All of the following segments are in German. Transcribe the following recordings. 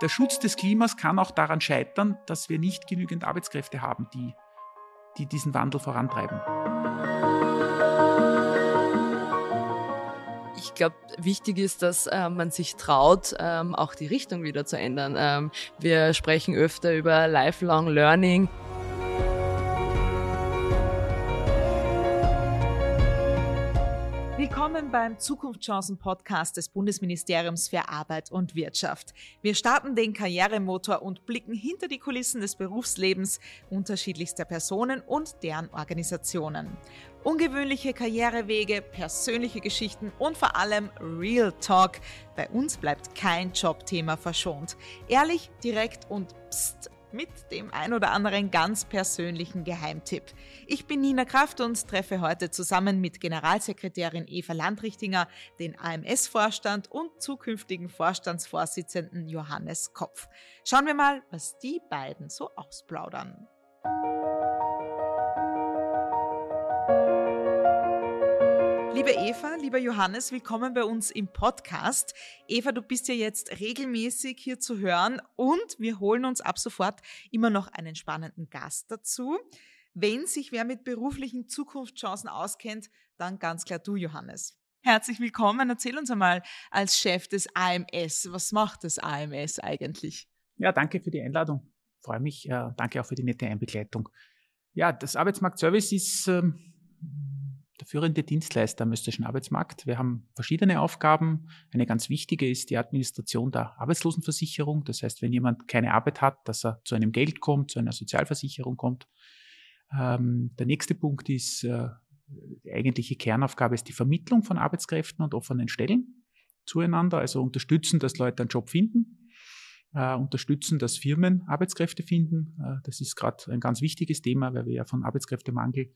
der Schutz des Klimas kann auch daran scheitern, dass wir nicht genügend Arbeitskräfte haben, die, die diesen Wandel vorantreiben. Ich glaube, wichtig ist, dass äh, man sich traut, ähm, auch die Richtung wieder zu ändern. Ähm, wir sprechen öfter über Lifelong Learning. Beim Zukunftschancen-Podcast des Bundesministeriums für Arbeit und Wirtschaft. Wir starten den Karrieremotor und blicken hinter die Kulissen des Berufslebens unterschiedlichster Personen und deren Organisationen. Ungewöhnliche Karrierewege, persönliche Geschichten und vor allem Real Talk. Bei uns bleibt kein Jobthema verschont. Ehrlich, direkt und pst mit dem ein oder anderen ganz persönlichen Geheimtipp. Ich bin Nina Kraft und treffe heute zusammen mit Generalsekretärin Eva Landrichtinger den AMS-Vorstand und zukünftigen Vorstandsvorsitzenden Johannes Kopf. Schauen wir mal, was die beiden so ausplaudern. Liebe Eva, lieber Johannes, willkommen bei uns im Podcast. Eva, du bist ja jetzt regelmäßig hier zu hören und wir holen uns ab sofort immer noch einen spannenden Gast dazu. Wenn sich wer mit beruflichen Zukunftschancen auskennt, dann ganz klar du, Johannes. Herzlich willkommen. Erzähl uns einmal als Chef des AMS, was macht das AMS eigentlich? Ja, danke für die Einladung. Freue mich. Äh, danke auch für die nette Einbegleitung. Ja, das Arbeitsmarktservice ist ähm, der führende Dienstleister am österreichischen Arbeitsmarkt. Wir haben verschiedene Aufgaben. Eine ganz wichtige ist die Administration der Arbeitslosenversicherung. Das heißt, wenn jemand keine Arbeit hat, dass er zu einem Geld kommt, zu einer Sozialversicherung kommt. Ähm, der nächste Punkt ist, äh, die eigentliche Kernaufgabe ist die Vermittlung von Arbeitskräften und offenen Stellen zueinander, also unterstützen, dass Leute einen Job finden äh, unterstützen, dass Firmen Arbeitskräfte finden. Äh, das ist gerade ein ganz wichtiges Thema, weil wir ja von Arbeitskräftemangel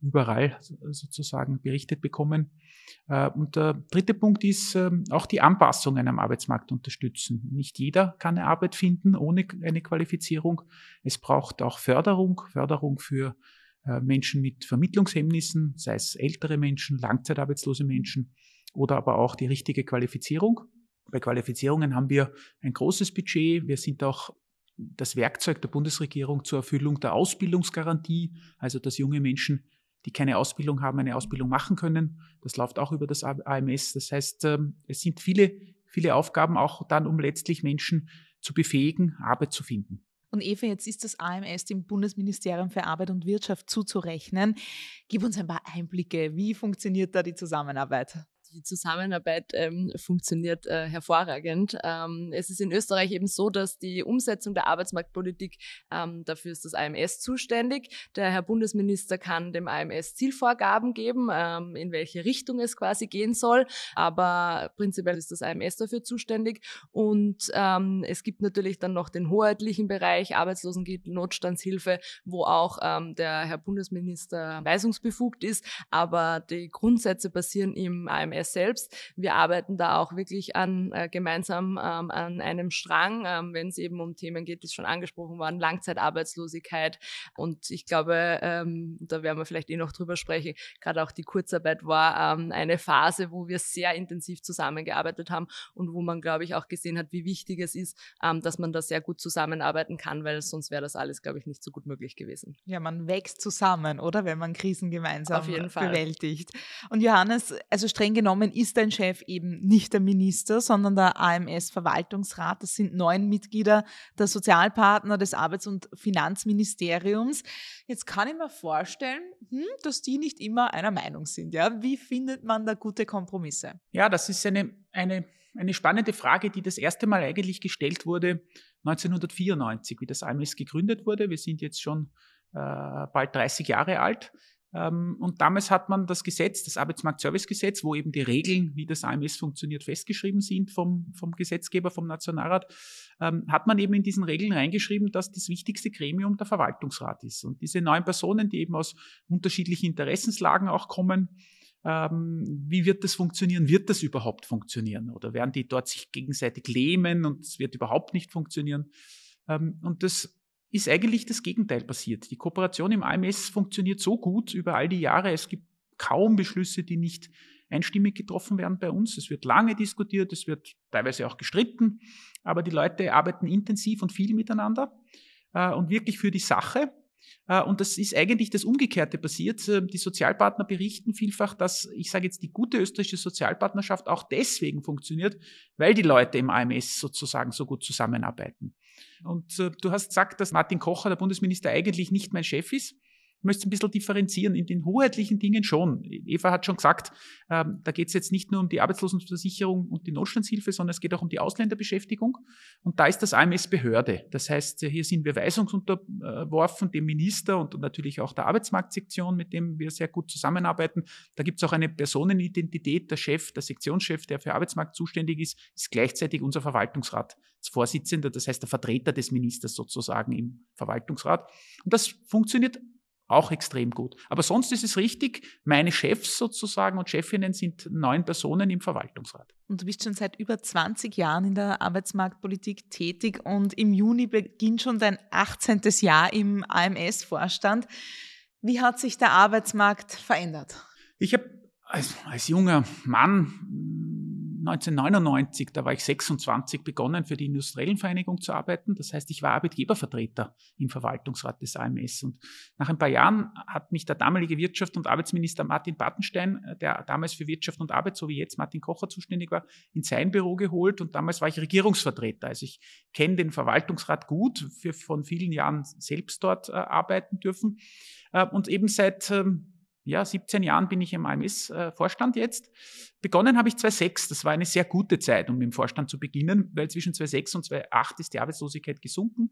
überall sozusagen berichtet bekommen. Äh, und der dritte Punkt ist äh, auch die Anpassungen am Arbeitsmarkt unterstützen. Nicht jeder kann eine Arbeit finden ohne eine Qualifizierung. Es braucht auch Förderung, Förderung für äh, Menschen mit Vermittlungshemmnissen, sei es ältere Menschen, langzeitarbeitslose Menschen oder aber auch die richtige Qualifizierung. Bei Qualifizierungen haben wir ein großes Budget. Wir sind auch das Werkzeug der Bundesregierung zur Erfüllung der Ausbildungsgarantie, also dass junge Menschen, die keine Ausbildung haben, eine Ausbildung machen können. Das läuft auch über das AMS. Das heißt, ähm, es sind viele, viele Aufgaben auch dann, um letztlich Menschen zu befähigen, Arbeit zu finden. Und Eva, jetzt ist das AMS dem Bundesministerium für Arbeit und Wirtschaft zuzurechnen. Gib uns ein paar Einblicke. Wie funktioniert da die Zusammenarbeit? Die Zusammenarbeit ähm, funktioniert äh, hervorragend. Ähm, es ist in Österreich eben so, dass die Umsetzung der Arbeitsmarktpolitik, ähm, dafür ist das AMS zuständig. Der Herr Bundesminister kann dem AMS Zielvorgaben geben, ähm, in welche Richtung es quasi gehen soll, aber prinzipiell ist das AMS dafür zuständig. Und ähm, es gibt natürlich dann noch den hoheitlichen Bereich, Arbeitslosengeld, Notstandshilfe, wo auch ähm, der Herr Bundesminister weisungsbefugt ist, aber die Grundsätze basieren im AMS Selbst. Wir arbeiten da auch wirklich an, äh, gemeinsam ähm, an einem Strang, ähm, wenn es eben um Themen geht, die schon angesprochen waren, Langzeitarbeitslosigkeit. Und ich glaube, ähm, da werden wir vielleicht eh noch drüber sprechen, gerade auch die Kurzarbeit war ähm, eine Phase, wo wir sehr intensiv zusammengearbeitet haben und wo man, glaube ich, auch gesehen hat, wie wichtig es ist, ähm, dass man da sehr gut zusammenarbeiten kann, weil sonst wäre das alles, glaube ich, nicht so gut möglich gewesen. Ja, man wächst zusammen, oder? Wenn man Krisen gemeinsam bewältigt. Und Johannes, also streng genommen, genommen ist dein Chef eben nicht der Minister, sondern der AMS-Verwaltungsrat. Das sind neun Mitglieder der Sozialpartner des Arbeits- und Finanzministeriums. Jetzt kann ich mir vorstellen, hm, dass die nicht immer einer Meinung sind. Ja? Wie findet man da gute Kompromisse? Ja, das ist eine, eine, eine spannende Frage, die das erste Mal eigentlich gestellt wurde 1994, wie das AMS gegründet wurde. Wir sind jetzt schon äh, bald 30 Jahre alt. Ähm, und damals hat man das Gesetz, das Arbeitsmarktservicegesetz, wo eben die Regeln, wie das AMS funktioniert, festgeschrieben sind vom, vom Gesetzgeber, vom Nationalrat, ähm, hat man eben in diesen Regeln reingeschrieben, dass das wichtigste Gremium der Verwaltungsrat ist. Und diese neun Personen, die eben aus unterschiedlichen Interessenslagen auch kommen, ähm, wie wird das funktionieren? Wird das überhaupt funktionieren? Oder werden die dort sich gegenseitig lähmen und es wird überhaupt nicht funktionieren? und das ist eigentlich das Gegenteil passiert. Die Kooperation im AMS funktioniert so gut über all die Jahre. Es gibt kaum Beschlüsse, die nicht einstimmig getroffen werden bei uns. Es wird lange diskutiert, es wird teilweise auch gestritten, aber die Leute arbeiten intensiv und viel miteinander äh, und wirklich für die Sache. Äh, und das ist eigentlich das Umgekehrte passiert. Äh, die Sozialpartner berichten vielfach, dass, ich sage jetzt, die gute österreichische Sozialpartnerschaft auch deswegen funktioniert, weil die Leute im AMS sozusagen so gut zusammenarbeiten. Und äh, du hast gesagt, dass Martin Kocher, der Bundesminister, eigentlich nicht mein Chef ist möchte ein bisschen differenzieren. In den hoheitlichen Dingen schon. Eva hat schon gesagt, ähm, da geht es jetzt nicht nur um die Arbeitslosenversicherung und die Notstandshilfe, sondern es geht auch um die Ausländerbeschäftigung. Und da ist das AMS Behörde. Das heißt, hier sind wir weisungsunterworfen, dem Minister und natürlich auch der Arbeitsmarktsektion, mit dem wir sehr gut zusammenarbeiten. Da gibt es auch eine Personenidentität. Der Chef, der Sektionschef, der für Arbeitsmarkt zuständig ist, ist gleichzeitig unser Verwaltungsrat, als Vorsitzender, das heißt der Vertreter des Ministers sozusagen im Verwaltungsrat. Und das funktioniert auch extrem gut. Aber sonst ist es richtig, meine Chefs sozusagen und Chefinnen sind neun Personen im Verwaltungsrat. Und du bist schon seit über 20 Jahren in der Arbeitsmarktpolitik tätig und im Juni beginnt schon dein 18. Jahr im AMS-Vorstand. Wie hat sich der Arbeitsmarkt verändert? Ich habe als, als junger Mann 1999, da war ich 26, begonnen für die Industriellen Vereinigung zu arbeiten. Das heißt, ich war Arbeitgebervertreter im Verwaltungsrat des AMS. Und nach ein paar Jahren hat mich der damalige Wirtschafts- und Arbeitsminister Martin Bartenstein, äh, der damals für Wirtschaft und Arbeit, so wie jetzt Martin Kocher zuständig war, in sein Büro geholt. Und damals war ich Regierungsvertreter. Also ich kenne den Verwaltungsrat gut, für von vielen Jahren selbst dort äh, arbeiten dürfen. Äh, und eben seit ähm, ja, 17 Jahren bin ich im AMS-Vorstand jetzt. Begonnen habe ich 2006. Das war eine sehr gute Zeit, um im Vorstand zu beginnen, weil zwischen 2006 und 2008 ist die Arbeitslosigkeit gesunken.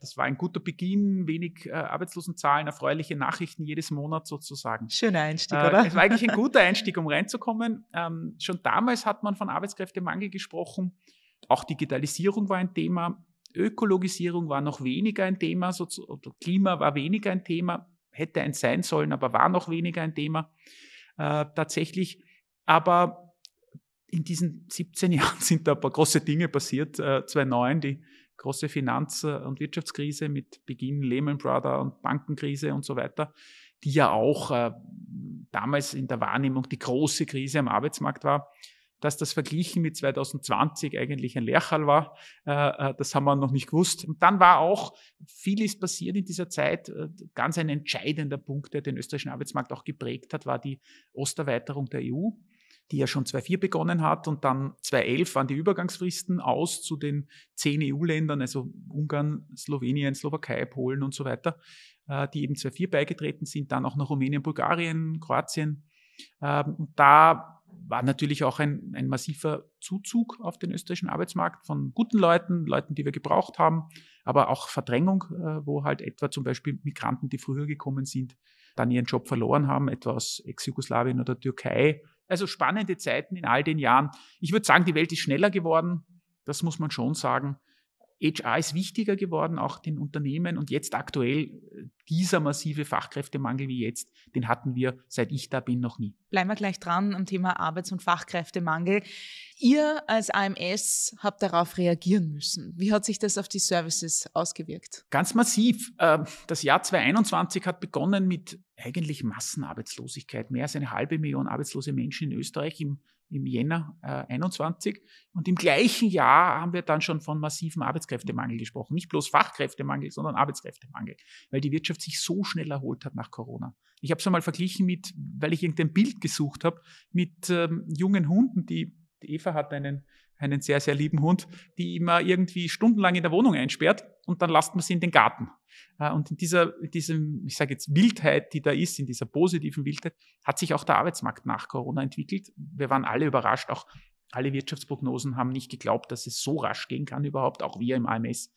Das war ein guter Beginn, wenig äh, Arbeitslosenzahlen, erfreuliche Nachrichten jedes Monat sozusagen. Schöner Einstieg, äh, oder? Es war eigentlich ein guter Einstieg, um reinzukommen. Ähm, schon damals hat man von Arbeitskräftemangel gesprochen. Auch Digitalisierung war ein Thema. Ökologisierung war noch weniger ein Thema, so, oder Klima war weniger ein Thema hätte eins sein sollen, aber war noch weniger ein Thema äh, tatsächlich. Aber in diesen 17 Jahren sind da ein paar große Dinge passiert. Äh, 2009 die große Finanz- und Wirtschaftskrise mit Beginn Lehman Brothers und Bankenkrise und so weiter, die ja auch äh, damals in der Wahrnehmung die große Krise am Arbeitsmarkt war dass das verglichen mit 2020 eigentlich ein Lehrchal war. Äh, äh, das haben wir noch nicht gewusst. Und dann war auch vieles passiert in dieser Zeit. Äh, ganz ein entscheidender Punkt, der den österreichischen Arbeitsmarkt auch geprägt hat, war die Osterweiterung der EU die ja schon 2004 begonnen hat und dann 2011 waren die Übergangsfristen aus zu den zehn EU-Ländern, also Ungarn, Slowenien, Slowakei, Polen und so weiter, die eben 2004 beigetreten sind, dann auch noch Rumänien, Bulgarien, Kroatien. Ähm, und da war natürlich auch ein, ein massiver Zuzug auf den österreichischen Arbeitsmarkt von guten Leuten, Leuten, die wir gebraucht haben, aber auch Verdrängung, äh, wo halt etwa zum Beispiel Migranten, die früher gekommen sind, dann ihren Job verloren haben, etwa aus Ex-Jugoslawien oder Türkei. Also spannende Zeiten in all den Jahren. Ich würde sagen, die Welt ist schneller geworden. Das muss man schon sagen. HR ist wichtiger geworden, auch den Unternehmen. Und jetzt aktuell äh, dieser massive Fachkräftemangel wie jetzt, den hatten wir, seit ich da bin, noch nie. Bleiben wir gleich dran am Thema Arbeits- und Fachkräftemangel. Ihr als AMS habt darauf reagieren müssen. Wie hat sich das auf die Services ausgewirkt? Ganz massiv. Ähm, das Jahr 2021 hat begonnen mit eigentlich Massenarbeitslosigkeit. Mehr als eine halbe Million arbeitslose Menschen in Österreich im im Jänner äh, 21. Und im gleichen Jahr haben wir dann schon von massivem Arbeitskräftemangel gesprochen. Nicht bloß Fachkräftemangel, sondern Arbeitskräftemangel, weil die Wirtschaft sich so schnell erholt hat nach Corona. Ich habe es einmal verglichen mit, weil ich irgendein Bild gesucht habe, mit ähm, jungen Hunden, die, die Eva hat einen einen sehr, sehr lieben Hund, die immer irgendwie stundenlang in der Wohnung einsperrt und dann lasst man sie in den Garten. Äh, und in dieser, in diesem, ich sage jetzt, Wildheit, die da ist, in dieser positiven Wildheit, hat sich auch der Arbeitsmarkt nach Corona entwickelt. Wir waren alle überrascht, auch alle Wirtschaftsprognosen haben nicht geglaubt, dass es so rasch gehen kann überhaupt, auch wir im AMS.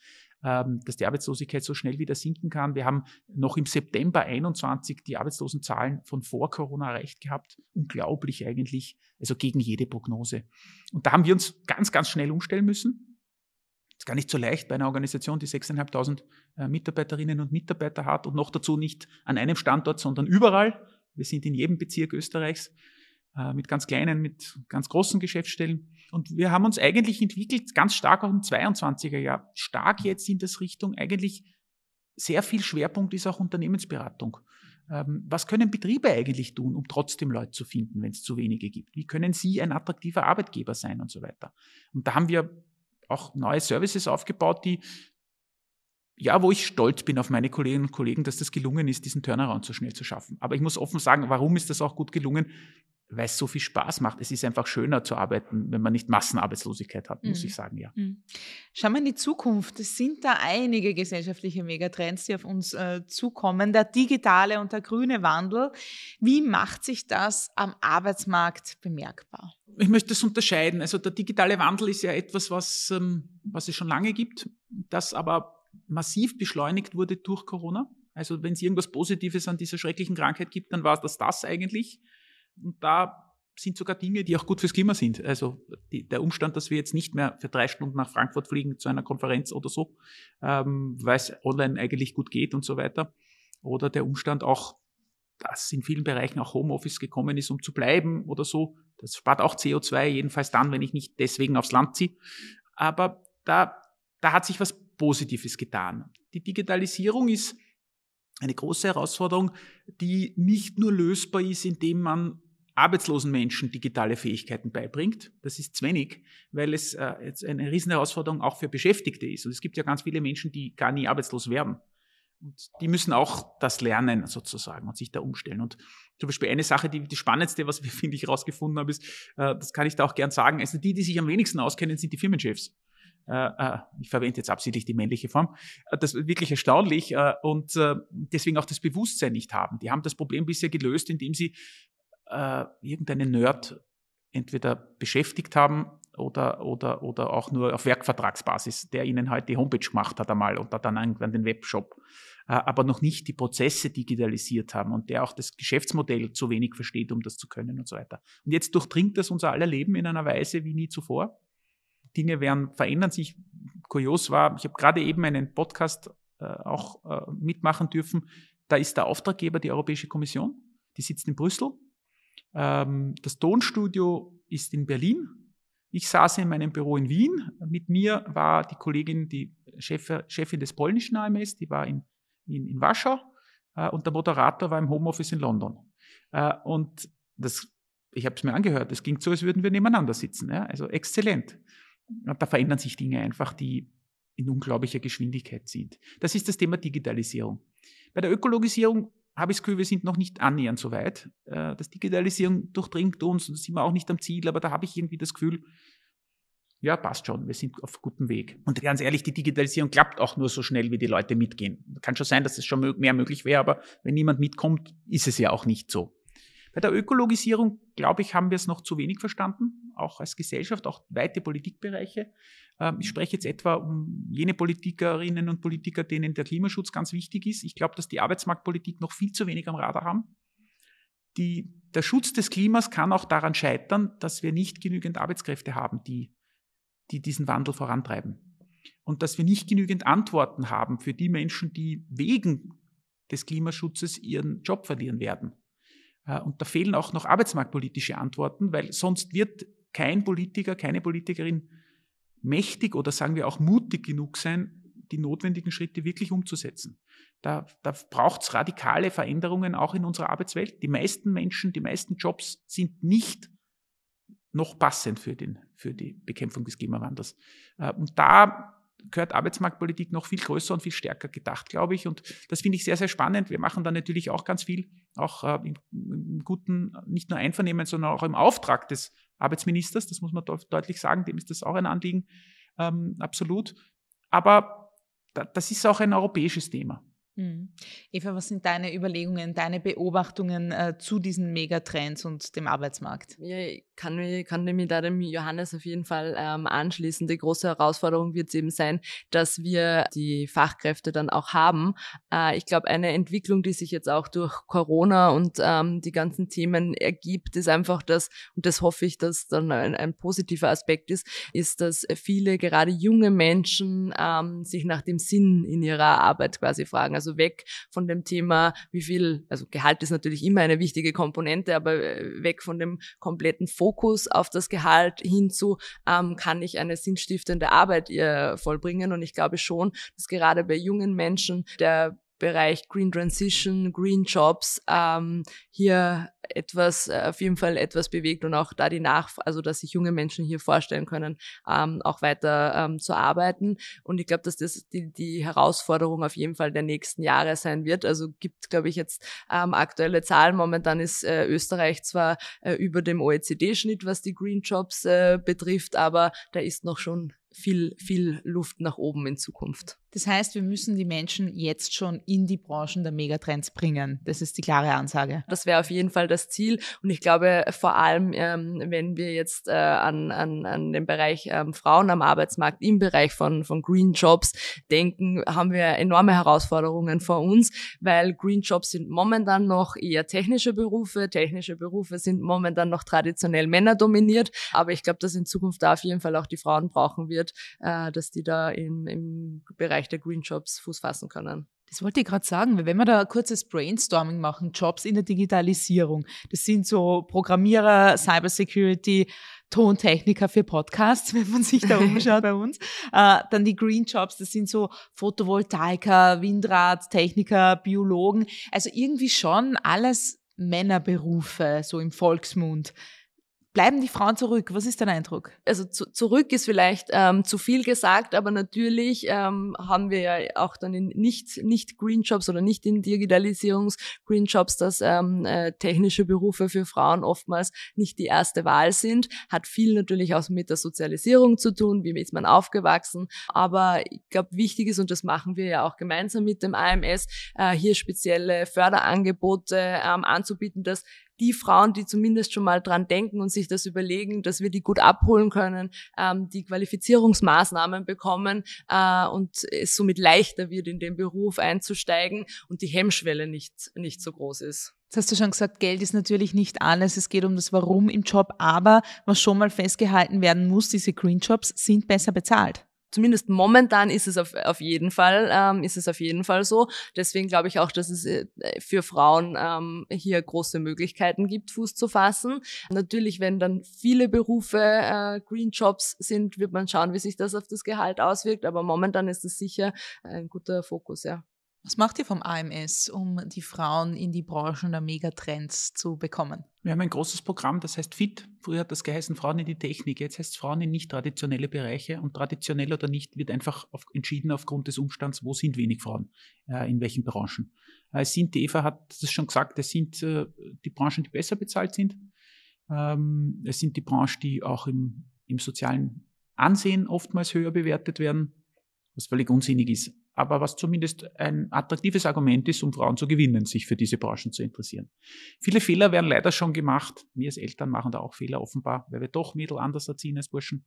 Ähm, dass die Arbeitslosigkeit so schnell wieder sinken kann. Wir haben noch im September 21 die Arbeitslosenzahlen von vor Corona erreicht gehabt. Unglaublich eigentlich, also gegen jede Prognose. Und da haben wir uns ganz, ganz schnell umstellen müssen. Ist gar nicht so leicht bei einer Organisation, die 6.500 äh, Mitarbeiterinnen und Mitarbeiter hat und noch dazu nicht an einem Standort, sondern überall. Wir sind in jedem Bezirk Österreichs äh, mit ganz kleinen, mit ganz großen Geschäftsstellen. Und wir haben uns eigentlich entwickelt, ganz stark auch im 22er Jahr, stark jetzt in das Richtung eigentlich sehr viel Schwerpunkt ist auch Unternehmensberatung. Ähm, was können Betriebe eigentlich tun, um trotzdem Leute zu finden, wenn es zu wenige gibt? Wie können sie ein attraktiver Arbeitgeber sein und so weiter? Und da haben wir auch neue Services aufgebaut, die ja, wo ich stolz bin auf meine Kolleginnen und Kollegen, dass das gelungen ist, diesen Turnaround so schnell zu schaffen. Aber ich muss offen sagen, warum ist das auch gut gelungen? Weil es so viel Spaß macht. Es ist einfach schöner zu arbeiten, wenn man nicht Massenarbeitslosigkeit hat, muss mhm. ich sagen, ja. Mhm. Schauen wir in die Zukunft. Es sind da einige gesellschaftliche Megatrends, die auf uns äh, zukommen. Der digitale und der grüne Wandel. Wie macht sich das am Arbeitsmarkt bemerkbar? Ich möchte das unterscheiden. Also der digitale Wandel ist ja etwas, was, ähm, was es schon lange gibt, das aber massiv beschleunigt wurde durch Corona. Also wenn es irgendwas Positives an dieser schrecklichen Krankheit gibt, dann war das das eigentlich. Und da sind sogar Dinge, die auch gut fürs Klima sind. Also die, der Umstand, dass wir jetzt nicht mehr für drei Stunden nach Frankfurt fliegen zu einer Konferenz oder so, ähm, weil es online eigentlich gut geht und so weiter. Oder der Umstand auch, dass in vielen Bereichen auch Homeoffice gekommen ist, um zu bleiben oder so. Das spart auch CO2, jedenfalls dann, wenn ich nicht deswegen aufs Land ziehe. Aber da, da hat sich was Positives getan. Die Digitalisierung ist eine große Herausforderung, die nicht nur lösbar ist, indem man arbeitslosen Menschen digitale Fähigkeiten beibringt. Das ist zu wenig, weil es äh, jetzt eine Riesenherausforderung auch für Beschäftigte ist. Und es gibt ja ganz viele Menschen, die gar nie arbeitslos werden. Und die müssen auch das lernen sozusagen und sich da umstellen. Und zum Beispiel eine Sache, die, die spannendste, was wir, finde ich, herausgefunden haben, ist, äh, das kann ich da auch gern sagen, also die, die sich am wenigsten auskennen, sind die Firmenchefs. Äh, äh, ich verwende jetzt absichtlich die männliche Form, äh, das ist wirklich erstaunlich und deswegen auch das Bewusstsein nicht haben. Die haben das Problem bisher gelöst, indem sie äh, irgendeinen Nerd entweder beschäftigt haben oder, oder, oder auch nur auf Werkvertragsbasis, der ihnen halt die Homepage gemacht hat einmal und dann irgendwann den Webshop, äh, aber noch nicht die Prozesse digitalisiert haben und der auch das Geschäftsmodell zu wenig versteht, um das zu können und so weiter. Und jetzt durchdringt das unser aller Leben in einer Weise wie nie zuvor. Dinge werden, verändern sich. Kurios war, ich habe gerade eben einen Podcast äh, auch äh, mitmachen dürfen. Da ist der Auftraggeber die Europäische Kommission. Die sitzt in Brüssel ähm, das Tonstudio ist in Berlin. Ich saß in meinem Büro in Wien. Mit mir war die Kollegin, die Chef, Chefin des polnischen AMS, die war in, in, in Warschau. Äh, und der Moderator war im Homeoffice in London. Äh, und das, ich habe es mir angehört, es ging so, als würden wir nebeneinander sitzen. Ja? Also exzellent. Da verändern sich Dinge einfach, die in unglaublicher Geschwindigkeit sind. Das ist das Thema Digitalisierung. Bei der Ökologisierung habe ich das Gefühl, wir sind noch nicht annähernd so weit. Äh, das Digitalisierung durchdringt uns und sind wir auch nicht am Ziel, aber da habe ich irgendwie das Gefühl, ja, passt schon, wir sind auf gutem Weg. Und ganz ehrlich, die Digitalisierung klappt auch nur so schnell, wie die Leute mitgehen. Kann schon sein, dass es schon mehr möglich wäre, aber wenn niemand mitkommt, ist es ja auch nicht so. Bei der Ökologisierung, glaube ich, haben wir es noch zu wenig verstanden, auch als Gesellschaft, auch weite Politikbereiche. Ähm, ich spreche jetzt etwa um jene Politikerinnen und Politiker, denen der Klimaschutz ganz wichtig ist. Ich glaube, dass die Arbeitsmarktpolitik noch viel zu wenig am Radar haben. Die, der Schutz des Klimas kann auch daran scheitern, dass wir nicht genügend Arbeitskräfte haben, die, die diesen Wandel vorantreiben. Und dass wir nicht genügend Antworten haben für die Menschen, die wegen des Klimaschutzes ihren Job verlieren werden. Äh, und da fehlen auch noch arbeitsmarktpolitische Antworten, weil sonst wird kein Politiker, keine Politikerin mächtig oder sagen wir auch mutig genug sein, die notwendigen Schritte wirklich umzusetzen. Da, da braucht es radikale Veränderungen auch in unserer Arbeitswelt. Die meisten Menschen, die meisten Jobs sind nicht noch passend für, den, für die Bekämpfung des Klimawandels. Äh, und da gehört Arbeitsmarktpolitik noch viel größer und viel stärker gedacht, glaube ich. Und das finde ich sehr, sehr spannend. Wir machen da natürlich auch ganz viel, auch äh, im, im, guten, nicht nur Einvernehmen, sondern auch im Auftrag des Arbeitsministers. Das muss man deutlich sagen. Dem ist das auch ein Anliegen, ähm, absolut. Aber da, das ist auch ein europäisches Thema. Mhm. Eva, was sind deine Überlegungen, deine Beobachtungen äh, zu diesen Megatrends und dem Arbeitsmarkt? Ja, kann, mich, kann mich da dem Johannes auf jeden Fall ähm, anschließen. Die große Herausforderung wird es eben sein, dass wir die Fachkräfte dann auch haben. Äh, ich glaube, eine Entwicklung, die sich jetzt auch durch Corona und ähm, die ganzen Themen ergibt, ist einfach das, und das hoffe ich, dass dann ein, ein positiver Aspekt ist, ist, dass viele, gerade junge Menschen, ähm, sich nach dem Sinn in ihrer Arbeit quasi fragen. Also weg von dem Thema, wie viel, also Gehalt ist natürlich immer eine wichtige Komponente, aber äh, weg von dem kompletten Fokus auf das Gehalt hinzu, ähm, kann ich eine sinnstiftende Arbeit ihr vollbringen. Und ich glaube schon, dass gerade bei jungen Menschen der Bereich Green Transition, Green Jobs ähm, hier etwas, äh, auf jeden Fall etwas bewegt und auch da die Nachfrage, also dass sich junge Menschen hier vorstellen können, ähm, auch weiter ähm, zu arbeiten. Und ich glaube, dass das die, die Herausforderung auf jeden Fall der nächsten Jahre sein wird. Also gibt, glaube ich, jetzt ähm, aktuelle Zahlen. Momentan ist äh, Österreich zwar äh, über dem OECD-Schnitt, was die Green Jobs äh, betrifft, aber da ist noch schon viel, viel Luft nach oben in Zukunft. Das heißt, wir müssen die Menschen jetzt schon in die Branchen der Megatrends bringen. Das ist die klare Ansage. Das wäre auf jeden Fall das Ziel. Und ich glaube, vor allem, ähm, wenn wir jetzt äh, an, an, an den Bereich ähm, Frauen am Arbeitsmarkt im Bereich von, von Green Jobs denken, haben wir enorme Herausforderungen vor uns, weil Green Jobs sind momentan noch eher technische Berufe. Technische Berufe sind momentan noch traditionell männerdominiert. Aber ich glaube, dass in Zukunft da auf jeden Fall auch die Frauen brauchen wird, äh, dass die da im, im Bereich der Green Jobs Fuß fassen können. Das wollte ich gerade sagen, weil wenn wir da ein kurzes Brainstorming machen, Jobs in der Digitalisierung, das sind so Programmierer, Cybersecurity, Tontechniker für Podcasts, wenn man sich da umschaut bei uns. Äh, dann die Green Jobs, das sind so Photovoltaiker, Windradtechniker, Biologen. Also irgendwie schon alles Männerberufe, so im Volksmund. Bleiben die Frauen zurück? Was ist dein Eindruck? Also zu, zurück ist vielleicht ähm, zu viel gesagt, aber natürlich ähm, haben wir ja auch dann in nicht, nicht Green Jobs oder nicht in Digitalisierungs Green Jobs, dass ähm, äh, technische Berufe für Frauen oftmals nicht die erste Wahl sind. Hat viel natürlich auch mit der Sozialisierung zu tun, wie ist man aufgewachsen. Aber ich glaube, wichtig ist, und das machen wir ja auch gemeinsam mit dem AMS, äh, hier spezielle Förderangebote ähm, anzubieten, dass die Frauen, die zumindest schon mal dran denken und sich das überlegen, dass wir die gut abholen können, ähm, die Qualifizierungsmaßnahmen bekommen äh, und es somit leichter wird, in den Beruf einzusteigen und die Hemmschwelle nicht, nicht so groß ist. Jetzt hast du schon gesagt, Geld ist natürlich nicht alles. Es geht um das Warum im Job. Aber was schon mal festgehalten werden muss, diese Green Jobs sind besser bezahlt zumindest momentan ist es auf, auf jeden Fall, ähm, ist es auf jeden Fall so. Deswegen glaube ich auch, dass es äh, für Frauen ähm, hier große Möglichkeiten gibt, Fuß zu fassen. Natürlich, wenn dann viele Berufe äh, Green Jobs sind, wird man schauen, wie sich das auf das Gehalt auswirkt. Aber momentan ist es sicher ein guter Fokus, ja. Was macht ihr vom AMS, um die Frauen in die Branchen der Megatrends zu bekommen? Wir haben ein großes Programm, das heißt FIT. Früher hat das geheißen Frauen in die Technik. Jetzt heißt es Frauen in nicht traditionelle Bereiche. Und traditionell oder nicht wird einfach auf, entschieden aufgrund des Umstands, wo sind wenig Frauen, äh, in welchen Branchen. Äh, es sind, die Eva hat das schon gesagt, es sind äh, die Branchen, die besser bezahlt sind. Ähm, es sind die Branchen, die auch im, im sozialen Ansehen oftmals höher bewertet werden, was völlig unsinnig ist aber was zumindest ein attraktives Argument ist, um Frauen zu gewinnen, sich für diese Branchen zu interessieren. Viele Fehler werden leider schon gemacht. Wir als Eltern machen da auch Fehler offenbar, weil wir doch Mädel anders erziehen als Burschen,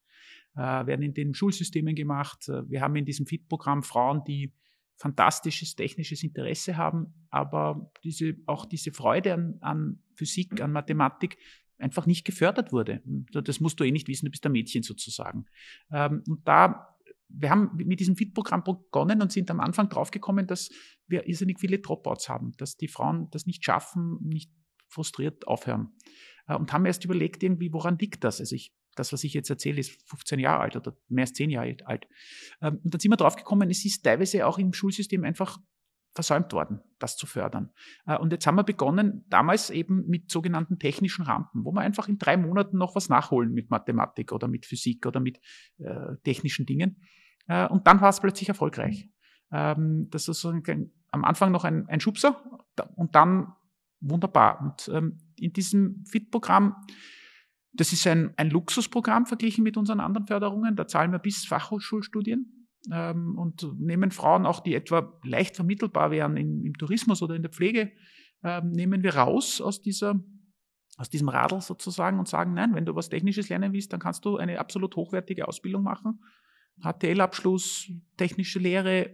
äh, werden in den Schulsystemen gemacht. Äh, wir haben in diesem FIT-Programm Frauen, die fantastisches technisches Interesse haben, aber diese, auch diese Freude an, an Physik, an Mathematik einfach nicht gefördert wurde. Das musst du eh nicht wissen, du bist ein Mädchen sozusagen. Ähm, und da wir haben mit diesem FIT-Programm begonnen und sind am Anfang draufgekommen, dass wir irrsinnig viele Dropouts haben, dass die Frauen das nicht schaffen, nicht frustriert aufhören. Äh, und haben erst überlegt, irgendwie, woran liegt das? Also ich, das, was ich jetzt erzähle, ist 15 Jahre alt oder mehr als 10 Jahre alt. Ähm, und dann sind wir draufgekommen, es ist teilweise auch im Schulsystem einfach versäumt worden, das zu fördern. Äh, und jetzt haben wir begonnen, damals eben mit sogenannten technischen Rampen, wo wir einfach in drei Monaten noch was nachholen mit Mathematik oder mit Physik oder mit äh, technischen Dingen. Äh, und dann war es plötzlich erfolgreich. Ähm, das ist so ein, am Anfang noch ein, ein Schubser und dann wunderbar. Und ähm, in diesem FIT-Programm, das ist ein, ein Luxusprogramm verglichen mit unseren anderen Förderungen, da zahlen wir bis Fachhochschulstudien ähm, und nehmen Frauen auch, die etwa leicht vermittelbar wären im, im Tourismus oder in der Pflege, ähm, nehmen wir raus aus dieser aus diesem Radl sozusagen und sagen, nein, wenn du was Technisches lernen willst, dann kannst du eine absolut hochwertige Ausbildung machen. HTL-Abschluss, technische Lehre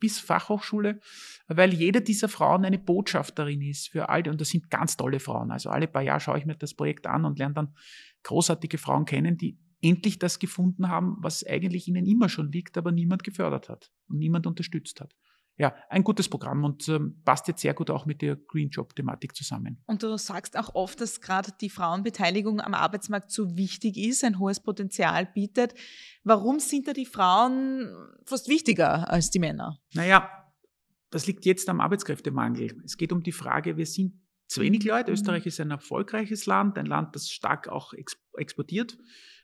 bis Fachhochschule, weil jede dieser Frauen eine Botschafterin ist für all die, und das sind ganz tolle Frauen. Also alle paar Jahre schaue ich mir das Projekt an und lerne dann großartige Frauen kennen, die endlich das gefunden haben, was eigentlich ihnen immer schon liegt, aber niemand gefördert hat und niemand unterstützt hat. Ja, ein gutes Programm und ähm, passt jetzt sehr gut auch mit der Green Job-Thematik zusammen. Und du sagst auch oft, dass gerade die Frauenbeteiligung am Arbeitsmarkt so wichtig ist, ein hohes Potenzial bietet. Warum sind da die Frauen fast wichtiger als die Männer? Naja, das liegt jetzt am Arbeitskräftemangel. Es geht um die Frage, wir sind zu wenig Leute. Mhm. Österreich ist ein erfolgreiches Land, ein Land, das stark auch exportiert,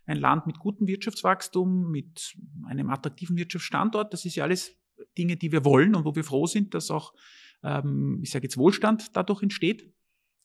ein Land mit gutem Wirtschaftswachstum, mit einem attraktiven Wirtschaftsstandort. Das ist ja alles Dinge, die wir wollen und wo wir froh sind, dass auch, ähm, ich sage jetzt, Wohlstand dadurch entsteht.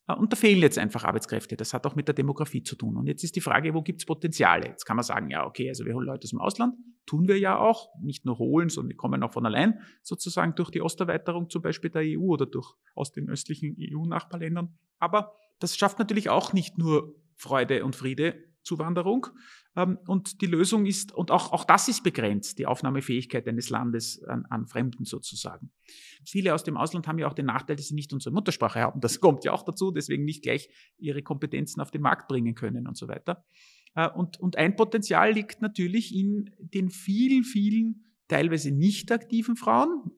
Äh, und da fehlen jetzt einfach Arbeitskräfte. Das hat auch mit der Demografie zu tun. Und jetzt ist die Frage, wo gibt es Potenziale? Jetzt kann man sagen, ja, okay, also wir holen Leute aus dem Ausland. Tun wir ja auch. Nicht nur holen, sondern die kommen auch von allein, sozusagen durch die Osterweiterung zum Beispiel der EU oder durch aus den östlichen EU-Nachbarländern. Aber das schafft natürlich auch nicht nur Freude und Friede, Zuwanderung. Ähm, und die Lösung ist, und auch, auch das ist begrenzt, die Aufnahmefähigkeit eines Landes an, an Fremden sozusagen. Viele aus dem Ausland haben ja auch den Nachteil, dass sie nicht unsere Muttersprache haben. Das kommt ja auch dazu, deswegen nicht gleich ihre Kompetenzen auf den Markt bringen können und so weiter. Äh, und, und ein Potenzial liegt natürlich in den vielen, vielen teilweise nicht aktiven Frauen,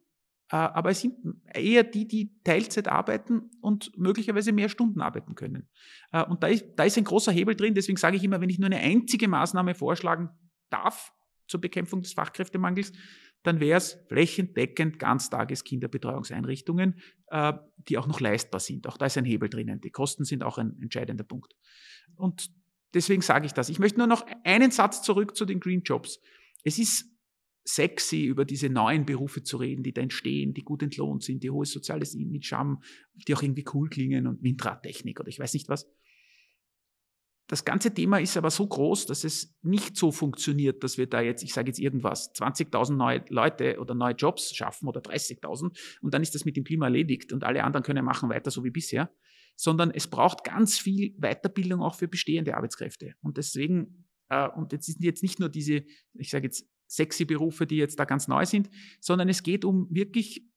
aber es sind eher die, die Teilzeit arbeiten und möglicherweise mehr Stunden arbeiten können. Äh, und da ist, da ist ein großer Hebel drin. Deswegen sage ich immer, wenn ich nur eine einzige Maßnahme vorschlagen darf zur Bekämpfung des Fachkräftemangels, dann wäre es flächendeckend Ganztageskinderbetreuungseinrichtungen, äh, die auch noch leistbar sind. Auch da ist ein Hebel drinnen. Die Kosten sind auch ein entscheidender Punkt. Und deswegen sage ich das. Ich möchte nur noch einen Satz zurück zu den Green Jobs. Es ist sexy, über diese neuen Berufe zu reden, die da entstehen, die gut entlohnt sind, die hohes soziales Image haben, die auch irgendwie cool klingen und Windradtechnik oder ich weiß nicht was. Das ganze Thema ist aber so groß, dass es nicht so funktioniert, dass wir da jetzt, ich sage jetzt irgendwas, 20.000 neue Leute oder neue Jobs schaffen oder 30.000 und dann ist das mit dem Klima erledigt und alle anderen können machen weiter so wie bisher, sondern es braucht ganz viel Weiterbildung auch für bestehende Arbeitskräfte. Und deswegen, äh, und jetzt sind jetzt nicht nur diese, ich sage jetzt sexy Berufe, die jetzt da ganz neu sind, sondern es geht um wirklich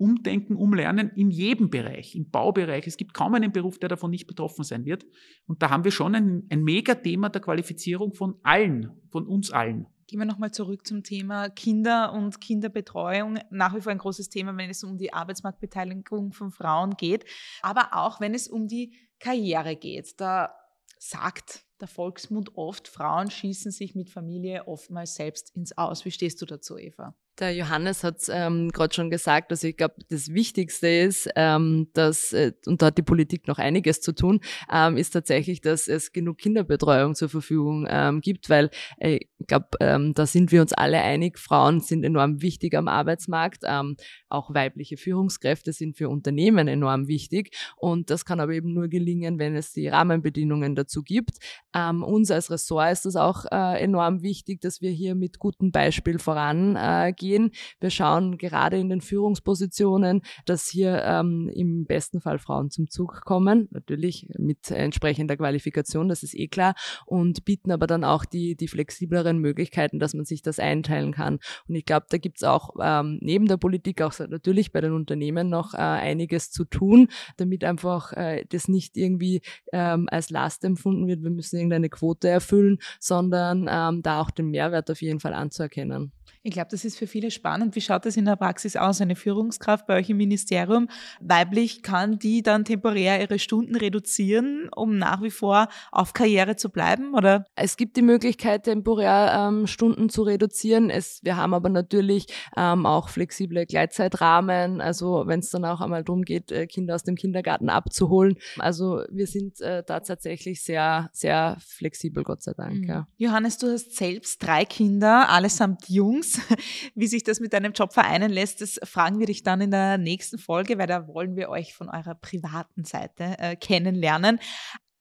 Umdenken, Umlernen in jedem Bereich, im Baubereich. Es gibt kaum einen Beruf, der davon nicht betroffen sein wird. Und da haben wir schon ein, ein Megathema der Qualifizierung von allen, von uns allen. Gehen wir nochmal zurück zum Thema Kinder und Kinderbetreuung. Nach wie vor ein großes Thema, wenn es um die Arbeitsmarktbeteiligung von Frauen geht, aber auch wenn es um die Karriere geht. Da sagt der Volksmund oft, Frauen schießen sich mit Familie oftmals selbst ins Aus. Wie stehst du dazu, Eva? Der Johannes hat ähm, gerade schon gesagt, also ich glaube, das Wichtigste ist, ähm, dass, äh, und da hat die Politik noch einiges zu tun, ähm, ist tatsächlich, dass es genug Kinderbetreuung zur Verfügung ähm, gibt, weil äh, ich glaube, ähm, da sind wir uns alle einig, Frauen sind enorm wichtig am Arbeitsmarkt, ähm, auch weibliche Führungskräfte sind für Unternehmen enorm wichtig und das kann aber eben nur gelingen, wenn es die Rahmenbedingungen dazu gibt. Ähm, uns als Ressort ist das auch äh, enorm wichtig, dass wir hier mit gutem Beispiel vorangehen. Gehen. Wir schauen gerade in den Führungspositionen, dass hier ähm, im besten Fall Frauen zum Zug kommen, natürlich mit entsprechender Qualifikation, das ist eh klar, und bieten aber dann auch die, die flexibleren Möglichkeiten, dass man sich das einteilen kann. Und ich glaube, da gibt's auch ähm, neben der Politik auch natürlich bei den Unternehmen noch äh, einiges zu tun, damit einfach äh, das nicht irgendwie ähm, als Last empfunden wird, wir müssen irgendeine Quote erfüllen, sondern ähm, da auch den Mehrwert auf jeden Fall anzuerkennen. Ich glaube, das ist für viele spannend. Wie schaut das in der Praxis aus? Eine Führungskraft bei euch im Ministerium, weiblich, kann die dann temporär ihre Stunden reduzieren, um nach wie vor auf Karriere zu bleiben? Oder? Es gibt die Möglichkeit, temporär ähm, Stunden zu reduzieren. Es, wir haben aber natürlich ähm, auch flexible Gleitzeitrahmen. Also wenn es dann auch einmal darum geht, äh, Kinder aus dem Kindergarten abzuholen. Also wir sind äh, da tatsächlich sehr, sehr flexibel, Gott sei Dank. Mhm. Ja. Johannes, du hast selbst drei Kinder, allesamt Jungs. Wie sich das mit deinem Job vereinen lässt, das fragen wir dich dann in der nächsten Folge, weil da wollen wir euch von eurer privaten Seite äh, kennenlernen.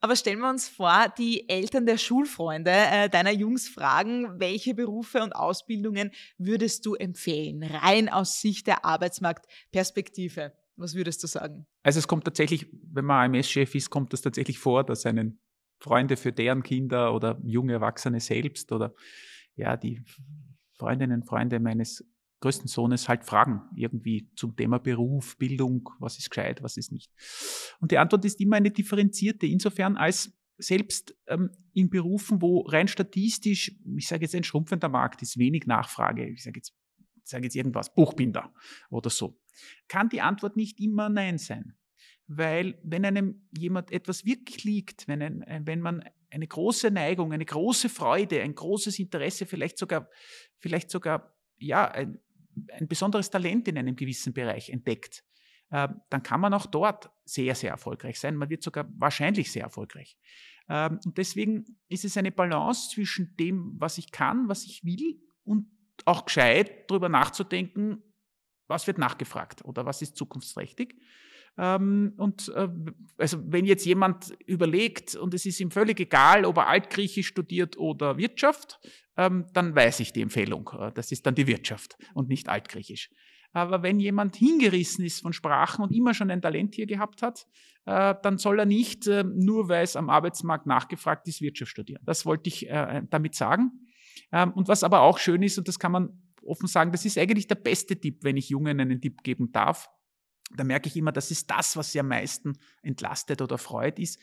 Aber stellen wir uns vor, die Eltern der Schulfreunde äh, deiner Jungs fragen, welche Berufe und Ausbildungen würdest du empfehlen, rein aus Sicht der Arbeitsmarktperspektive? Was würdest du sagen? Also es kommt tatsächlich, wenn man AMS-Chef ist, kommt das tatsächlich vor, dass einen Freunde für deren Kinder oder junge Erwachsene selbst oder ja, die Freundinnen und Freunde meines größten Sohnes halt fragen, irgendwie zum Thema Beruf, Bildung, was ist gescheit, was ist nicht. Und die Antwort ist immer eine differenzierte, insofern als selbst ähm, in Berufen, wo rein statistisch, ich sage jetzt ein schrumpfender Markt ist, wenig Nachfrage, ich sage jetzt, ich jetzt irgendwas, Buchbinder oder so, kann die Antwort nicht immer Nein sein. Weil wenn einem jemand etwas wirklich liegt, wenn, ein, wenn man eine große Neigung, eine große Freude, ein großes Interesse, vielleicht sogar, vielleicht sogar, ja, ein, ein besonderes Talent in einem gewissen Bereich entdeckt, äh, dann kann man auch dort sehr, sehr erfolgreich sein. Man wird sogar wahrscheinlich sehr erfolgreich. Ähm, und deswegen ist es eine Balance zwischen dem, was ich kann, was ich will und auch gescheit darüber nachzudenken, was wird nachgefragt oder was ist zukunftsträchtig. Ähm, und äh, also wenn jetzt jemand überlegt und es ist ihm völlig egal, ob er Altgriechisch studiert oder Wirtschaft, ähm, dann weiß ich die Empfehlung. Äh, das ist dann die Wirtschaft und nicht Altgriechisch. Aber wenn jemand hingerissen ist von Sprachen und immer schon ein Talent hier gehabt hat, äh, dann soll er nicht, äh, nur weil es am Arbeitsmarkt nachgefragt ist, Wirtschaft studieren. Das wollte ich damit sagen. Ähm, und was aber auch schön ist, und das kann man offen sagen, das ist eigentlich der beste Tipp, wenn ich Jungen einen Tipp geben darf. Da merke ich immer, das ist das, was sie am meisten entlastet oder freut, ist,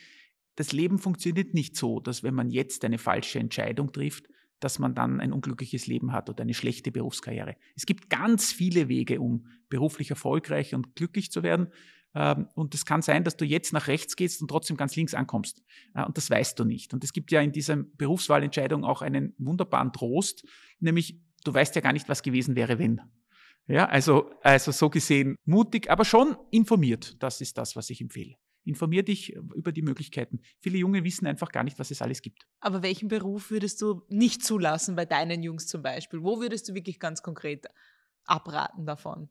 das Leben funktioniert nicht so, dass wenn man jetzt eine falsche Entscheidung trifft, dass man dann ein unglückliches Leben hat oder eine schlechte Berufskarriere. Es gibt ganz viele Wege, um beruflich erfolgreich und glücklich zu werden. Ähm, und es kann sein, dass du jetzt nach rechts gehst und trotzdem ganz links ankommst. Und das weißt du nicht. Und es gibt ja in dieser Berufswahlentscheidung auch einen wunderbaren Trost, nämlich du weißt ja gar nicht, was gewesen wäre, wenn. Ja, also, also so gesehen mutig, aber schon informiert. Das ist das, was ich empfehle. Informier dich über die Möglichkeiten. Viele Junge wissen einfach gar nicht, was es alles gibt. Aber welchen Beruf würdest du nicht zulassen bei deinen Jungs zum Beispiel? Wo würdest du wirklich ganz konkret abraten davon?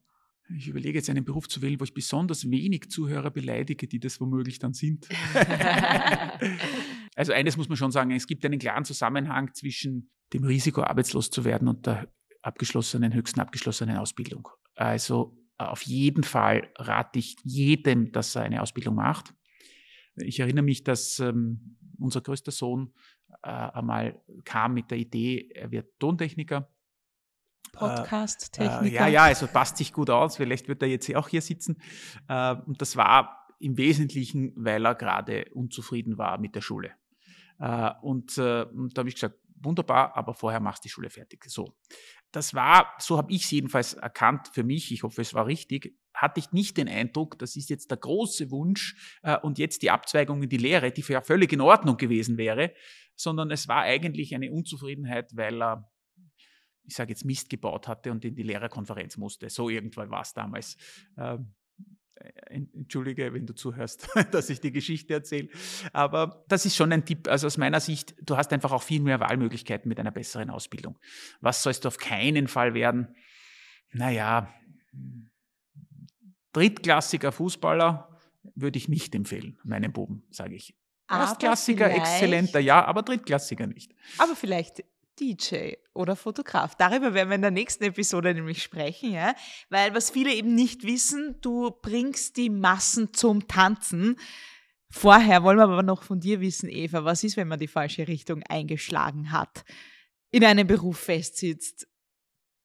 Ich überlege jetzt einen Beruf zu wählen, wo ich besonders wenig Zuhörer beleidige, die das womöglich dann sind. also eines muss man schon sagen, es gibt einen klaren Zusammenhang zwischen dem Risiko, arbeitslos zu werden und der abgeschlossenen, höchsten abgeschlossenen Ausbildung. Also auf jeden Fall rate ich jedem, dass er eine Ausbildung macht. Ich erinnere mich, dass ähm, unser größter Sohn äh, einmal kam mit der Idee, er wird Tontechniker Podcast-Techniker. Äh, ja, ja, also passt sich gut aus. Vielleicht wird er jetzt auch hier sitzen. Äh, und das war im Wesentlichen, weil er gerade unzufrieden war mit der Schule. Äh, und, und da habe ich gesagt, wunderbar, aber vorher machst du die Schule fertig. So. Das war, so habe ich es jedenfalls erkannt für mich, ich hoffe, es war richtig, hatte ich nicht den Eindruck, das ist jetzt der große Wunsch äh, und jetzt die Abzweigung in die Lehre, die ja völlig in Ordnung gewesen wäre, sondern es war eigentlich eine Unzufriedenheit, weil er ich sage jetzt Mist gebaut hatte und in die Lehrerkonferenz musste. So irgendwann war es damals. Ähm, äh, entschuldige, wenn du zuhörst, dass ich die Geschichte erzähle. Aber das ist schon ein Tipp. Also aus meiner Sicht, du hast einfach auch viel mehr Wahlmöglichkeiten mit einer besseren Ausbildung. Was sollst du auf keinen Fall werden? Naja, drittklassiger Fußballer würde ich nicht empfehlen, meinem Buben, sage ich. Erstklassiger, exzellenter, ja, aber drittklassiger nicht. Aber vielleicht DJ oder Fotograf. Darüber werden wir in der nächsten Episode nämlich sprechen, ja? Weil was viele eben nicht wissen, du bringst die Massen zum Tanzen. Vorher wollen wir aber noch von dir wissen, Eva, was ist, wenn man die falsche Richtung eingeschlagen hat, in einem Beruf festsitzt,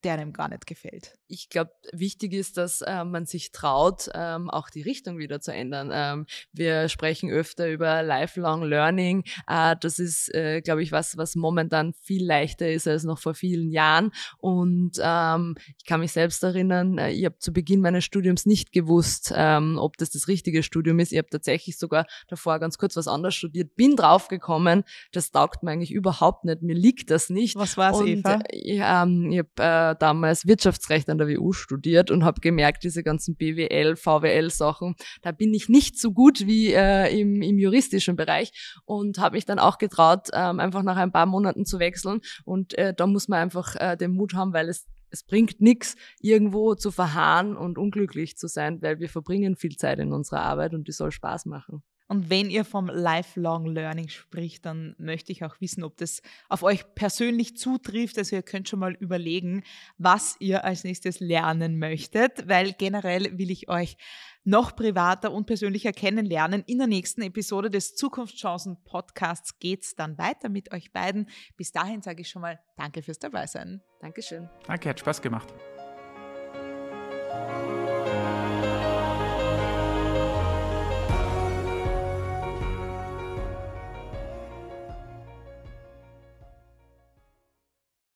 der einem gar nicht gefällt? ich glaube, wichtig ist, dass äh, man sich traut, ähm, auch die Richtung wieder zu ändern. Ähm, wir sprechen öfter über Lifelong Learning. Äh, das ist, äh, glaube ich, was, was momentan viel leichter ist als noch vor vielen Jahren. Und ähm, ich kann mich selbst erinnern, äh, ich habe zu Beginn meines Studiums nicht gewusst, ähm, ob das das richtige Studium ist. Ich habe tatsächlich sogar davor ganz kurz was anderes studiert, bin draufgekommen, das taugt mir eigentlich überhaupt nicht, mir liegt das nicht. Was war es, Eva? Äh, ich, ähm, ich habe damals Wirtschaftsrecht an der WU studiert und habe gemerkt, diese ganzen BWL, VWL-Sachen, da bin ich nicht so gut wie äh, im, im juristischen Bereich und habe mich dann auch getraut, ähm, einfach nach ein paar Monaten zu wechseln. Und äh, da muss man einfach äh, den Mut haben, weil es es bringt nichts, irgendwo zu verharren und unglücklich zu sein, weil wir verbringen viel Zeit in unserer Arbeit und die soll Spaß machen. Und wenn ihr vom Lifelong Learning spricht, dann möchte ich auch wissen, ob das auf euch persönlich zutrifft. Also ihr könnt schon mal überlegen, was ihr als nächstes lernen möchtet, weil generell will ich euch noch privater und persönlicher kennenlernen. In der nächsten Episode des Zukunftschancen Podcasts geht es dann weiter mit euch beiden. Bis dahin sage ich schon mal Danke fürs Dabeisein. Dankeschön. Danke, hat Spaß gemacht.